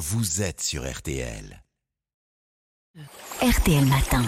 vous êtes sur RTL. RTL Matin.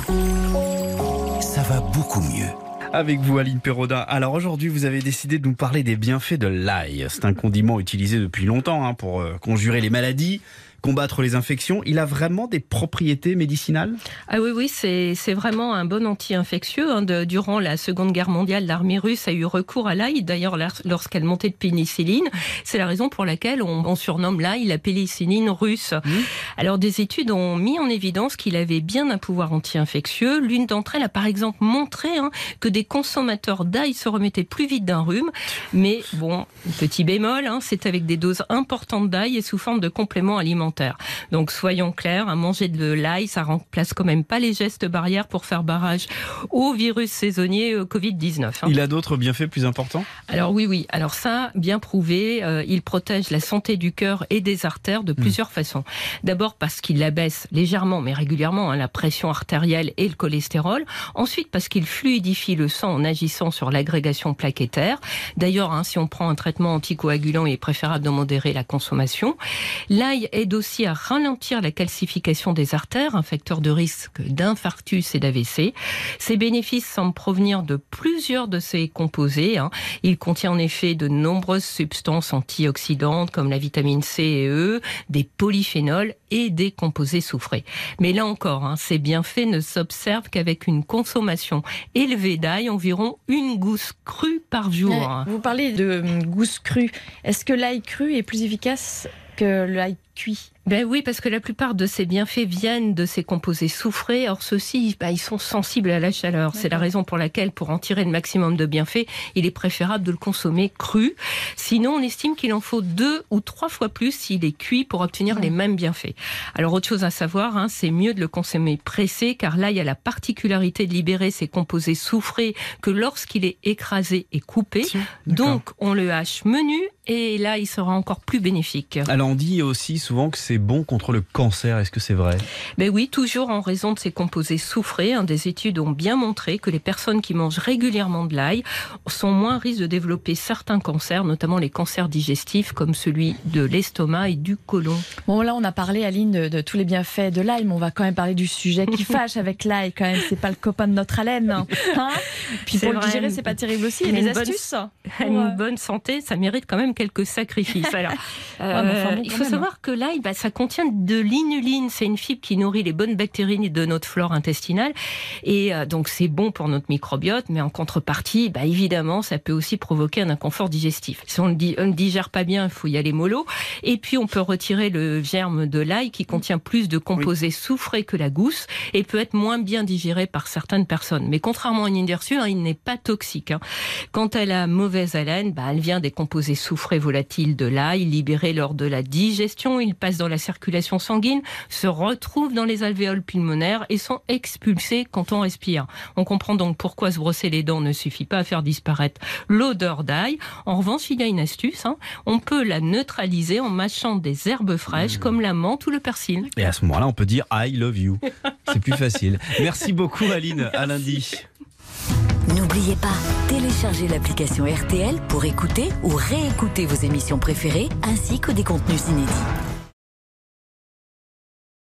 Ça va beaucoup mieux. Avec vous, Aline Perroda. Alors aujourd'hui, vous avez décidé de nous parler des bienfaits de l'ail. C'est un condiment utilisé depuis longtemps hein, pour euh, conjurer les maladies, combattre les infections. Il a vraiment des propriétés médicinales? Ah oui, oui, c'est vraiment un bon anti-infectieux. Hein. durant la Seconde Guerre mondiale, l'armée russe a eu recours à l'ail, d'ailleurs lorsqu'elle montait de pénicilline. C'est la raison pour laquelle on, surnomme l'ail la pénicilline russe. Mmh. Alors des études ont mis en évidence qu'il avait bien un pouvoir anti-infectieux. L'une d'entre elles a par exemple montré hein, que des consommateurs d'ail se remettaient plus vite d'un rhume. Mais bon, petit bémol, hein, c'est avec des doses importantes d'ail et sous forme de compléments alimentaires. Donc soyons clairs, à manger de l'ail, ça remplace quand même pas les gestes barrières pour faire barrage au virus saisonnier euh, Covid-19. Hein. Il a d'autres bienfaits plus importants? Alors oui, oui. Alors ça, bien prouvé, euh, il protège la santé du cœur et des artères de hmm. plusieurs façons. D'abord parce qu'il abaisse légèrement, mais régulièrement, hein, la pression artérielle et le cholestérol. Ensuite parce qu'il fluidifie le sang en agissant sur l'agrégation plaquettaire. D'ailleurs, hein, si on prend un traitement anticoagulant, il est préférable de modérer la consommation. L'ail aide aussi à ralentir la calcification des artères, un facteur de risque d'infarctus et d'AVC. Ces bénéfices semblent provenir de plusieurs de ces composés. Hein. Il contient en effet de nombreuses substances antioxydantes comme la vitamine C et E, des polyphénols et des composés soufrés. Mais là encore, hein, ces bienfaits ne s'observent qu'avec une consommation élevée d'ail, environ une gousse crue par jour. Vous parlez de hum, gousse crue. Est-ce que l'ail cru est plus efficace que l'ail cuit? Ben oui, parce que la plupart de ces bienfaits viennent de ces composés soufrés. Or, ceux-ci, ben, ils sont sensibles à la chaleur. C'est la raison pour laquelle, pour en tirer le maximum de bienfaits, il est préférable de le consommer cru. Sinon, on estime qu'il en faut deux ou trois fois plus s'il est cuit pour obtenir les mêmes bienfaits. Alors, autre chose à savoir, hein, c'est mieux de le consommer pressé, car là, il y a la particularité de libérer ces composés soufrés que lorsqu'il est écrasé et coupé. Donc, on le hache menu et là, il sera encore plus bénéfique. Alors, on dit aussi souvent que c'est bon contre le cancer. Est-ce que c'est vrai? Ben oui, toujours en raison de ces composés soufrés. Hein, des études ont bien montré que les personnes qui mangent régulièrement de l'ail sont moins risques de développer certains cancers, notamment les cancers digestifs comme celui de l'estomac et du côlon. Bon, là, on a parlé, Aline, de, tous les bienfaits de l'ail, mais on va quand même parler du sujet qui fâche avec l'ail. Quand même, c'est pas le copain de notre haleine. Hein. Puis pour le digérer, c'est pas terrible aussi. Il y a des astuces. Une bonne santé, ça mérite quand même quelques sacrifices. Alors, euh, il faut savoir que l'ail, bah, ça contient de l'inuline. C'est une fibre qui nourrit les bonnes bactéries de notre flore intestinale. Et euh, donc, c'est bon pour notre microbiote. Mais en contrepartie, bah, évidemment, ça peut aussi provoquer un inconfort digestif. Si on ne digère pas bien, il faut y aller mollo. Et puis, on peut retirer le germe de l'ail qui contient plus de composés soufrés que la gousse et peut être moins bien digéré par certaines personnes. Mais contrairement à une indersu, hein, il n'est pas toxique. Hein. Quand elle a mauvaise haleine, bah, elle vient des composés soufrés volatiles de l'ail libérés lors de la digestion. Il passe dans la circulation sanguine, se retrouvent dans les alvéoles pulmonaires et sont expulsés quand on respire. On comprend donc pourquoi se brosser les dents ne suffit pas à faire disparaître l'odeur d'ail. En revanche, il y a une astuce. Hein. On peut la neutraliser en mâchant des herbes fraîches comme la menthe ou le persil. Et à ce moment-là, on peut dire I love you. C'est plus facile. Merci beaucoup, Aline. À lundi. N'oubliez pas, téléchargez l'application RTL pour écouter ou réécouter vos émissions préférées ainsi que des contenus inédits.